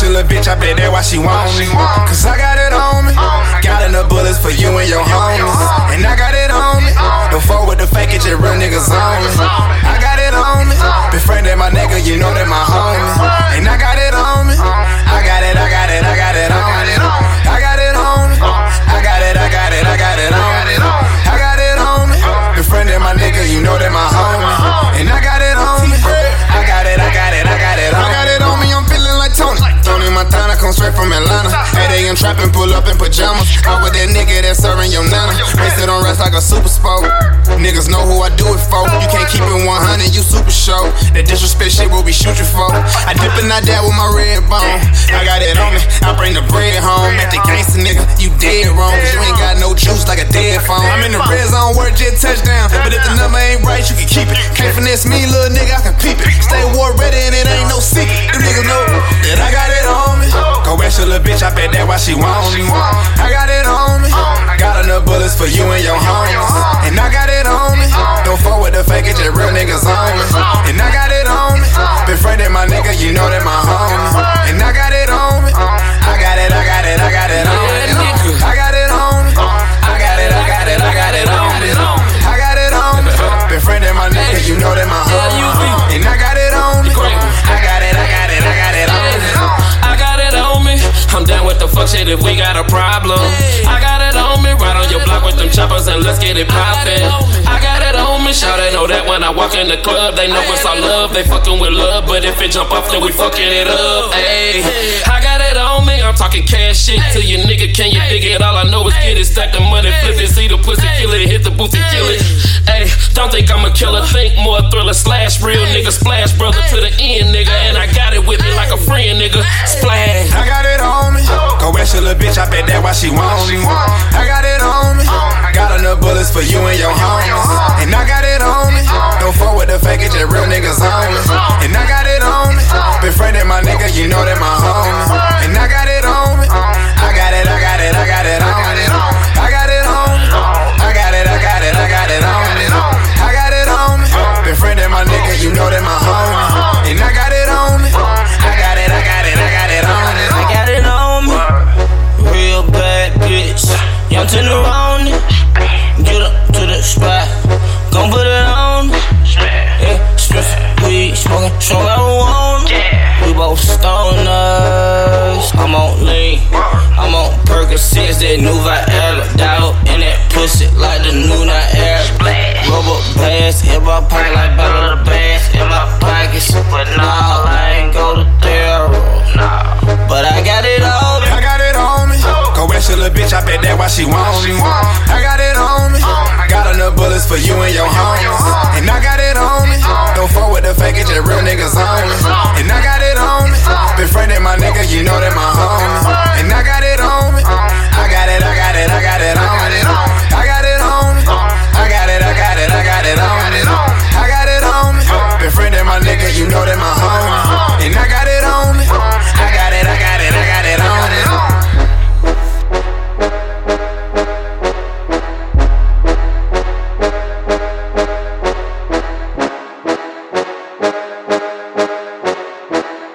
your little bitch, I bet that why she want me. Cause I got it on me. Got enough bullets for you and your homies. a.m. trapping, pull up in pajamas. Out with that nigga that's serving your nana. Wasted on rest like a super sport. Niggas know who I do it for. You can't keep it 100, you super show. That disrespect shit will be shoot you for. I dip and I dab with my red bone. I got it on me, I bring the bread home. At the gangster nigga, you dead wrong. Cause you ain't got no juice like a dead phone. I'm in the red zone, word jet touchdown. But if the number ain't right, you can keep it. Can't finesse me, little nigga, I can peep it. Stay war ready and it ain't no secret. I bet that why she want me. I got it on me. Got enough bullets for you and your homies. And I got it on me. Don't fuck with the fake, it's just real niggas on me. And I got it on me. Befriended my nigga, you know that fuck shit if we got a problem. I got it on me. Right on your block with them choppers and let's get it poppin'. I got it on me. Shout they know that when I walk in the club, they know it's all love. They fucking with love, but if it jump off, then we fucking it up. Ayy, I got it on me. I'm talking cash shit to you, nigga. Can you dig it? All I know is get it, stack the money, flip it, see the pussy, kill it, hit the booth and kill it. Ayy, don't think I'm a killer. Think more thriller slash real nigga splash brother to the end, nigga. And I got it with me why she want me. I got it on me. Got enough bullets for you and your homies. And I got it on me. Don't fuck with the fake, it's just real niggas on me. And I got it on me. Befriended my nigga, you know that on Percocets, that new Viagra. Dial in that pussy like the new Niagara. Rubber bands in my pocket like bottle of bands in my pockets. But nah, I ain't go to therapy. Nah, but I got it all. I got it on me. Go ask your little bitch, I bet that why she want me. I got it on me. Got enough bullets for you and your homies. And I got it on me. Don't fuck with the fake, it's just real niggas on me. And